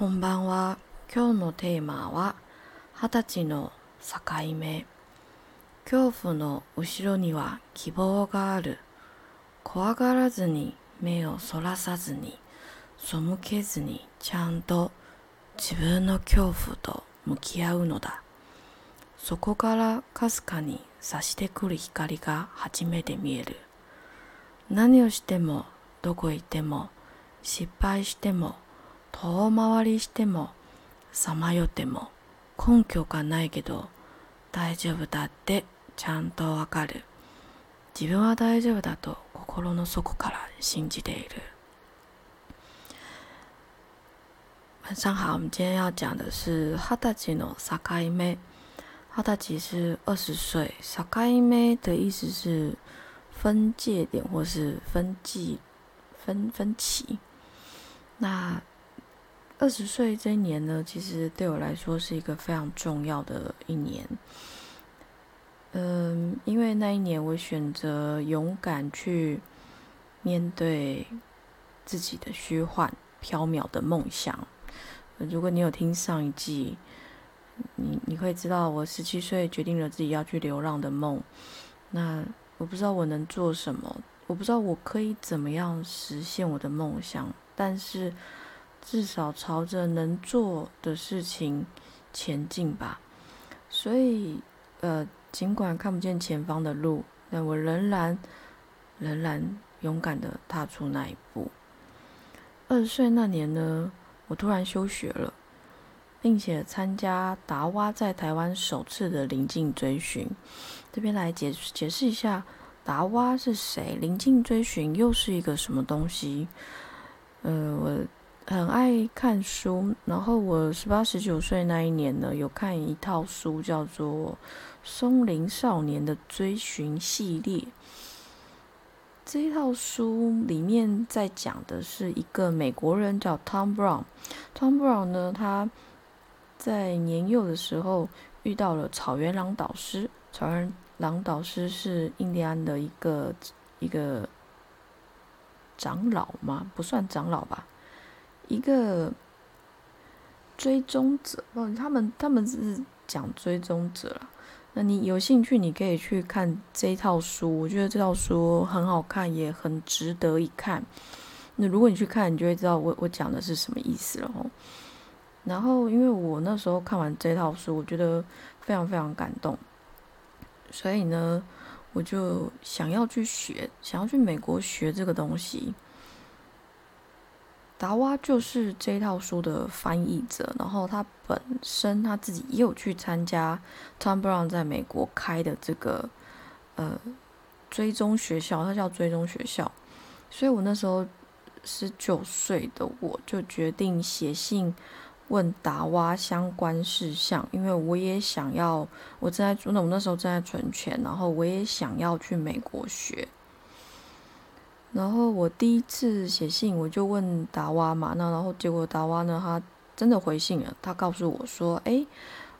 こんばんは。今日のテーマは二十歳の境目。恐怖の後ろには希望がある。怖がらずに目をそらさずに背けずにちゃんと自分の恐怖と向き合うのだ。そこからかすかに差してくる光が初めて見える。何をしてもどこ行っても失敗しても遠回りしてもさまよっても根拠がないけど大丈夫だってちゃんとわかる自分は大丈夫だと心の底から信じている晚上好，我们今天要讲的是二十歳の境目。二十歳是二十岁，境目的意思是分界点或是分际、分分歧。那二十岁这一年呢，其实对我来说是一个非常重要的一年。嗯，因为那一年我选择勇敢去面对自己的虚幻、缥缈的梦想。如果你有听上一季，你你会知道，我十七岁决定了自己要去流浪的梦。那我不知道我能做什么，我不知道我可以怎么样实现我的梦想，但是。至少朝着能做的事情前进吧。所以，呃，尽管看不见前方的路，但我仍然仍然勇敢的踏出那一步。二十岁那年呢，我突然休学了，并且参加达蛙在台湾首次的临近追寻。这边来解解释一下，达蛙是谁？临近追寻又是一个什么东西？呃，我。很爱看书，然后我十八十九岁那一年呢，有看一套书，叫做《松林少年的追寻系列》。这一套书里面在讲的是一个美国人叫 Tom Brown。Tom Brown 呢，他在年幼的时候遇到了草原狼导师。草原狼导师是印第安的一个一个长老吗？不算长老吧。一个追踪者，哦，他们他们是讲追踪者啦。那你有兴趣，你可以去看这一套书。我觉得这套书很好看，也很值得一看。那如果你去看，你就会知道我我讲的是什么意思了哦。然后，因为我那时候看完这套书，我觉得非常非常感动，所以呢，我就想要去学，想要去美国学这个东西。达瓦就是这套书的翻译者，然后他本身他自己也有去参加 Tom Brown 在美国开的这个呃追踪学校，他叫追踪学校。所以我那时候十九岁的我就决定写信问达瓦相关事项，因为我也想要，我正在那我那时候正在存钱，然后我也想要去美国学。然后我第一次写信，我就问达瓦嘛，那然后结果达瓦呢，他真的回信了，他告诉我说：“哎，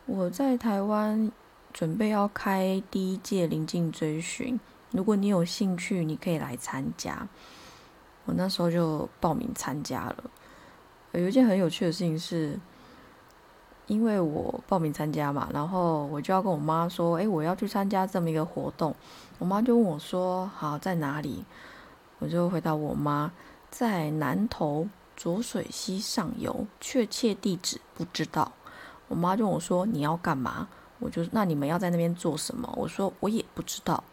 我在台湾准备要开第一届临近追寻，如果你有兴趣，你可以来参加。”我那时候就报名参加了。有一件很有趣的事情是，因为我报名参加嘛，然后我就要跟我妈说：“哎，我要去参加这么一个活动。”我妈就问我说：“好，在哪里？”我就回答我妈，在南投浊水溪上游，确切地址不知道。我妈就问我说：“你要干嘛？”我就那你们要在那边做什么？我说我也不知道。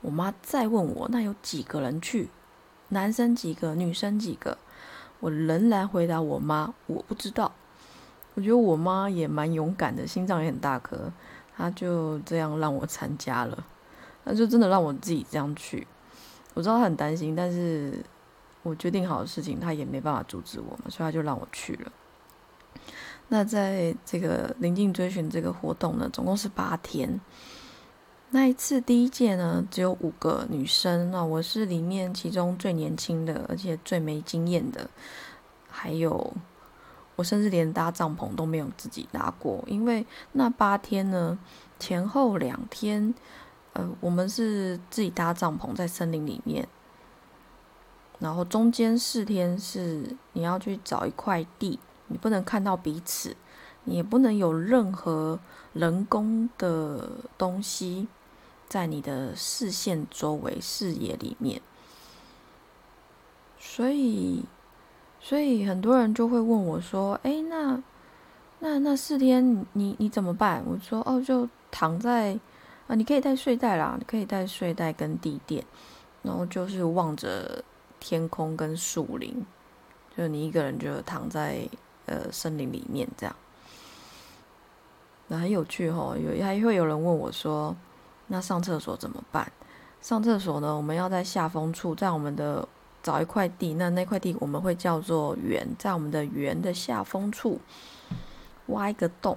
我妈再问我，那有几个人去？男生几个？女生几个？我仍然回答我妈我不知道。我觉得我妈也蛮勇敢的，心脏也很大颗，她就这样让我参加了。那就真的让我自己这样去。我知道他很担心，但是我决定好的事情，他也没办法阻止我嘛，所以他就让我去了。那在这个临近追寻这个活动呢，总共是八天。那一次第一届呢，只有五个女生，那我是里面其中最年轻的，而且最没经验的。还有，我甚至连搭帐篷都没有自己搭过，因为那八天呢，前后两天。呃，我们是自己搭帐篷在森林里面，然后中间四天是你要去找一块地，你不能看到彼此，你也不能有任何人工的东西在你的视线周围、视野里面。所以，所以很多人就会问我说：“哎，那那那四天你你怎么办？”我说：“哦，就躺在啊，你可以带睡袋啦，你可以带睡袋跟地垫，然后就是望着天空跟树林，就你一个人就躺在。”呃，森林里面这样，那很有趣哦。有还会有人问我说：“那上厕所怎么办？”上厕所呢，我们要在下风处，在我们的找一块地，那那块地我们会叫做圆，在我们的圆的下风处挖一个洞，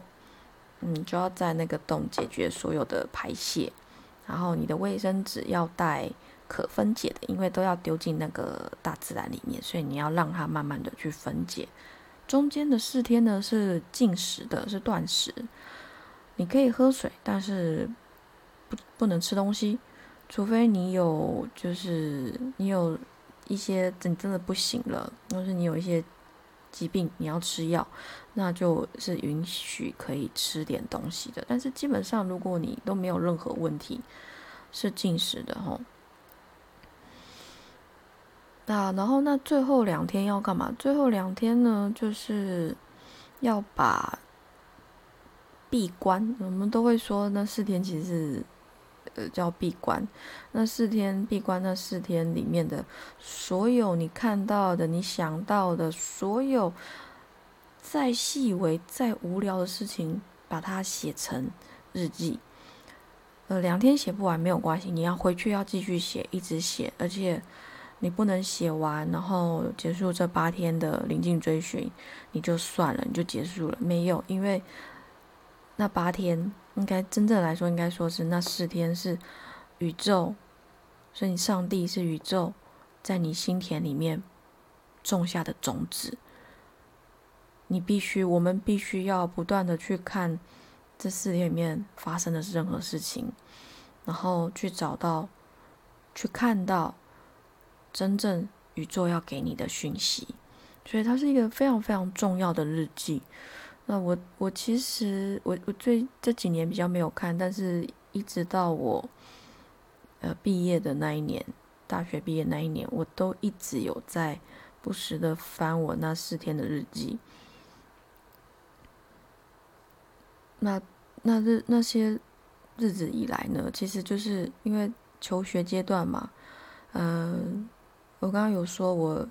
你就要在那个洞解决所有的排泄，然后你的卫生纸要带可分解的，因为都要丢进那个大自然里面，所以你要让它慢慢的去分解。中间的四天呢是禁食的，是断食。你可以喝水，但是不不能吃东西，除非你有就是你有一些你真的不行了，或是你有一些疾病你要吃药，那就是允许可以吃点东西的。但是基本上如果你都没有任何问题，是禁食的吼。那然后那最后两天要干嘛？最后两天呢，就是要把闭关。我们都会说那四天其实是呃叫闭关。那四天闭关，那四天里面的所有你看到的、你想到的所有再细微、再无聊的事情，把它写成日记。呃，两天写不完没有关系，你要回去要继续写，一直写，而且。你不能写完，然后结束这八天的临近追寻，你就算了，你就结束了。没有，因为那八天应该真正来说，应该说是那四天是宇宙，所以你上帝是宇宙在你心田里面种下的种子。你必须，我们必须要不断的去看这四天里面发生的任何事情，然后去找到，去看到。真正宇宙要给你的讯息，所以它是一个非常非常重要的日记。那我我其实我我最这几年比较没有看，但是一直到我呃毕业的那一年，大学毕业那一年，我都一直有在不时的翻我那四天的日记。那那日那些日子以来呢，其实就是因为求学阶段嘛，嗯。我刚刚有说，我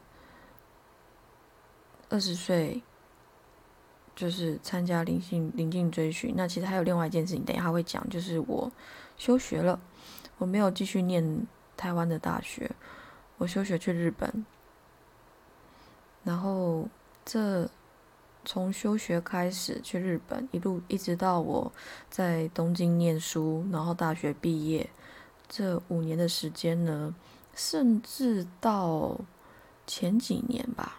二十岁就是参加灵性灵境追寻。那其实还有另外一件事情，等一下会讲，就是我休学了，我没有继续念台湾的大学，我休学去日本。然后这从休学开始去日本，一路一直到我在东京念书，然后大学毕业，这五年的时间呢。甚至到前几年吧，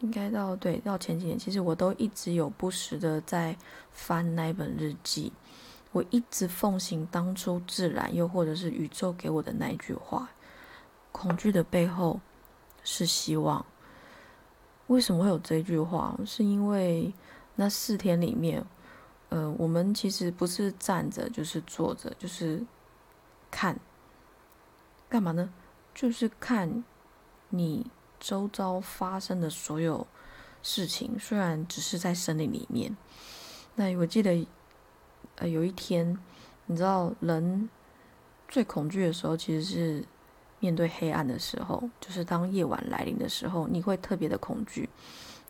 应该到对到前几年，其实我都一直有不时的在翻那本日记。我一直奉行当初自然，又或者是宇宙给我的那一句话：恐惧的背后是希望。为什么会有这句话？是因为那四天里面，呃，我们其实不是站着，就是坐着，就是看。干嘛呢？就是看你周遭发生的所有事情，虽然只是在森林里面。那我记得，呃，有一天，你知道，人最恐惧的时候，其实是面对黑暗的时候，就是当夜晚来临的时候，你会特别的恐惧，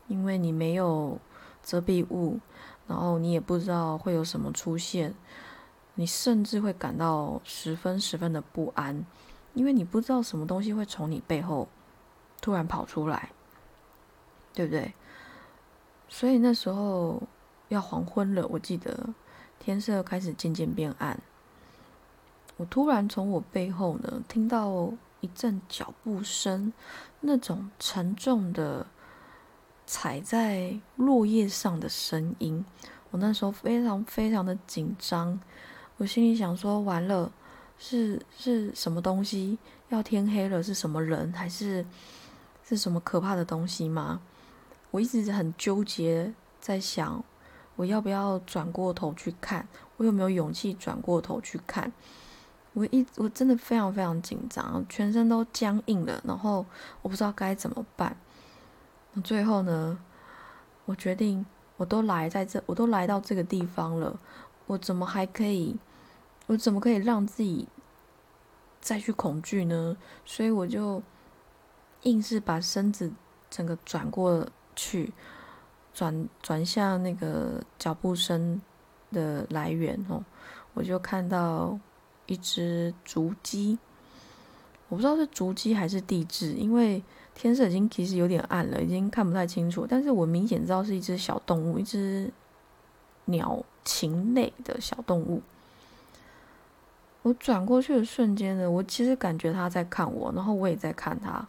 因为你没有遮蔽物，然后你也不知道会有什么出现，你甚至会感到十分十分的不安。因为你不知道什么东西会从你背后突然跑出来，对不对？所以那时候要黄昏了，我记得天色开始渐渐变暗。我突然从我背后呢听到一阵脚步声，那种沉重的踩在落叶上的声音。我那时候非常非常的紧张，我心里想说：完了。是是什么东西？要天黑了，是什么人？还是是什么可怕的东西吗？我一直很纠结，在想我要不要转过头去看，我有没有勇气转过头去看？我一我真的非常非常紧张，全身都僵硬了，然后我不知道该怎么办。最后呢，我决定，我都来在这，我都来到这个地方了，我怎么还可以，我怎么可以让自己再去恐惧呢？所以我就硬是把身子整个转过去，转转向那个脚步声的来源哦，我就看到一只竹鸡，我不知道是竹鸡还是地质，因为。天色已经其实有点暗了，已经看不太清楚。但是我明显知道是一只小动物，一只鸟禽类的小动物。我转过去的瞬间呢，我其实感觉它在看我，然后我也在看它。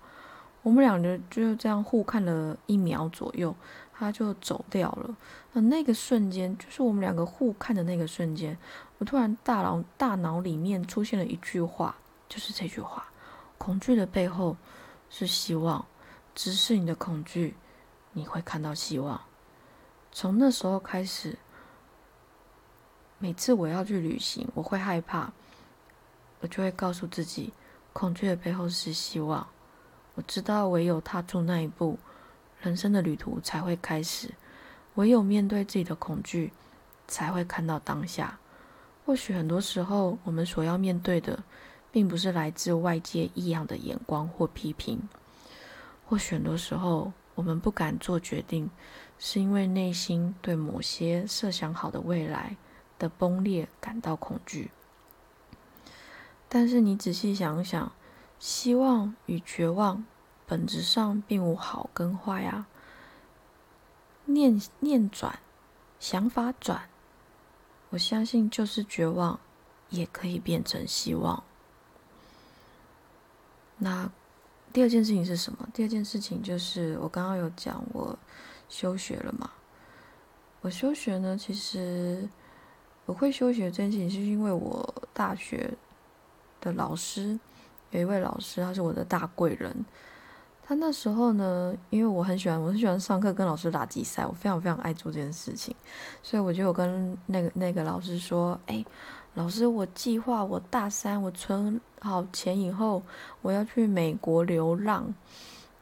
我们两个就这样互看了一秒左右，他就走掉了。那那个瞬间，就是我们两个互看的那个瞬间，我突然大脑大脑里面出现了一句话，就是这句话：恐惧的背后。是希望，直视你的恐惧，你会看到希望。从那时候开始，每次我要去旅行，我会害怕，我就会告诉自己，恐惧的背后是希望。我知道，唯有踏出那一步，人生的旅途才会开始。唯有面对自己的恐惧，才会看到当下。或许很多时候，我们所要面对的。并不是来自外界异样的眼光或批评，或许很多时候我们不敢做决定，是因为内心对某些设想好的未来的崩裂感到恐惧。但是你仔细想想，希望与绝望本质上并无好跟坏啊。念念转，想法转，我相信就是绝望也可以变成希望。那第二件事情是什么？第二件事情就是我刚刚有讲我休学了嘛。我休学呢，其实我会休学这件事情，是因为我大学的老师有一位老师，他是我的大贵人。他那时候呢，因为我很喜欢，我很喜欢上课跟老师打比赛，我非常非常爱做这件事情，所以我就跟那个那个老师说：“哎。”老师，我计划我大三，我存好钱以后，我要去美国流浪。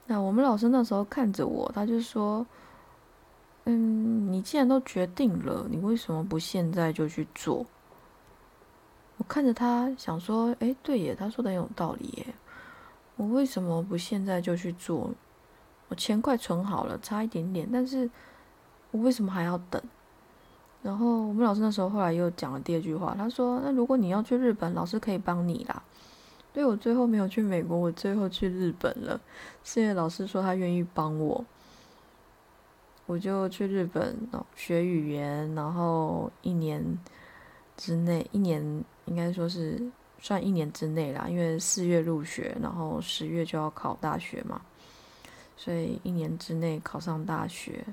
那我们老师那时候看着我，他就说：“嗯，你既然都决定了，你为什么不现在就去做？”我看着他，想说：“哎，对耶，他说的很有道理耶。我为什么不现在就去做？我钱快存好了，差一点点，但是我为什么还要等？”然后我们老师那时候后来又讲了第二句话，他说：“那如果你要去日本，老师可以帮你啦。”对我最后没有去美国，我最后去日本了。是因为老师说他愿意帮我，我就去日本学语言，然后一年之内，一年应该说是算一年之内啦，因为四月入学，然后十月就要考大学嘛，所以一年之内考上大学，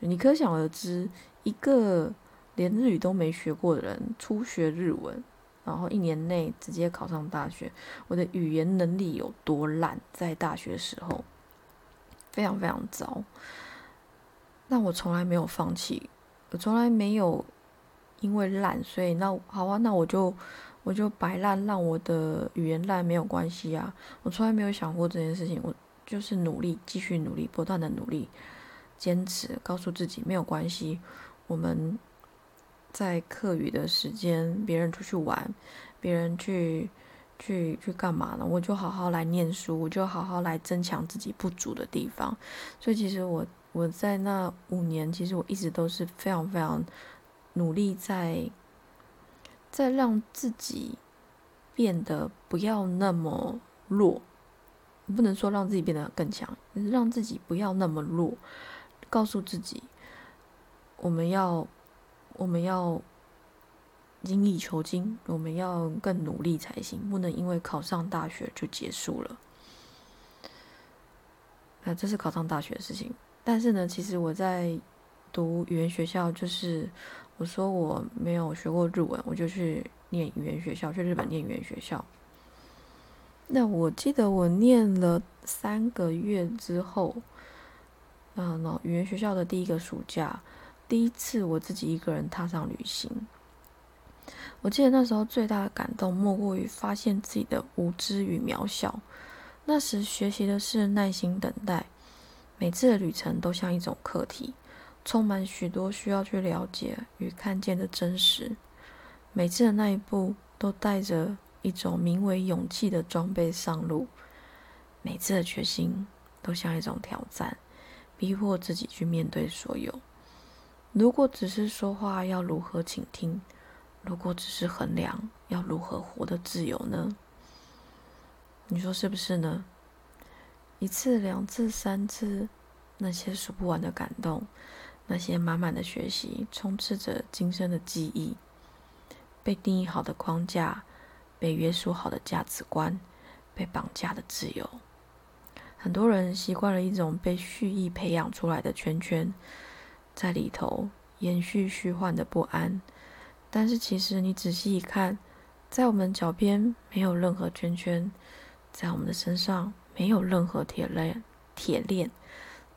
你可想而知。一个连日语都没学过的人，初学日文，然后一年内直接考上大学，我的语言能力有多烂？在大学时候，非常非常糟。但我从来没有放弃，我从来没有因为烂，所以那好啊，那我就我就白烂，让我的语言烂没有关系啊。我从来没有想过这件事情，我就是努力，继续努力，不断的努力，坚持，告诉自己没有关系。我们在课余的时间，别人出去玩，别人去去去干嘛呢？我就好好来念书，我就好好来增强自己不足的地方。所以，其实我我在那五年，其实我一直都是非常非常努力，在在让自己变得不要那么弱。不能说让自己变得更强，让自己不要那么弱，告诉自己。我们要，我们要精益求精，我们要更努力才行，不能因为考上大学就结束了。啊，这是考上大学的事情。但是呢，其实我在读语言学校，就是我说我没有学过日文，我就去念语言学校，去日本念语言学校。那我记得我念了三个月之后。嗯，语言学校的第一个暑假，第一次我自己一个人踏上旅行。我记得那时候最大的感动，莫过于发现自己的无知与渺小。那时学习的是耐心等待，每次的旅程都像一种课题，充满许多需要去了解与看见的真实。每次的那一步，都带着一种名为勇气的装备上路。每次的决心，都像一种挑战，逼迫自己去面对所有。如果只是说话，要如何倾听？如果只是衡量，要如何活得自由呢？你说是不是呢？一次、两次、三次，那些数不完的感动，那些满满的学习，充斥着今生的记忆。被定义好的框架，被约束好的价值观，被绑架的自由。很多人习惯了一种被蓄意培养出来的圈圈，在里头延续虚幻的不安。但是，其实你仔细一看，在我们脚边没有任何圈圈，在我们的身上没有任何铁链，铁链，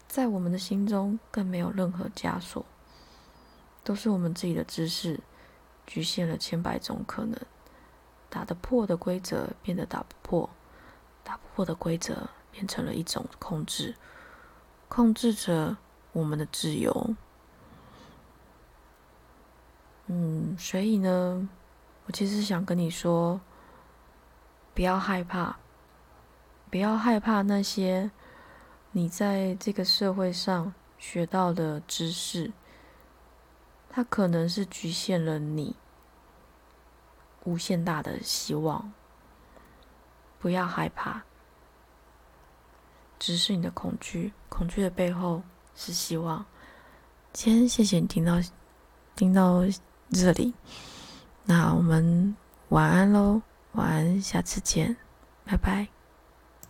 在我们的心中更没有任何枷锁，都是我们自己的知识局限了千百种可能。打得破的规则变得打不破，打不破的规则变成了一种控制，控制着我们的自由。嗯，所以呢，我其实想跟你说，不要害怕，不要害怕那些你在这个社会上学到的知识，它可能是局限了你无限大的希望。不要害怕，只是你的恐惧，恐惧的背后是希望。今天谢谢你听到，听到。这里，那我们晚安喽，晚安，下次见，拜拜。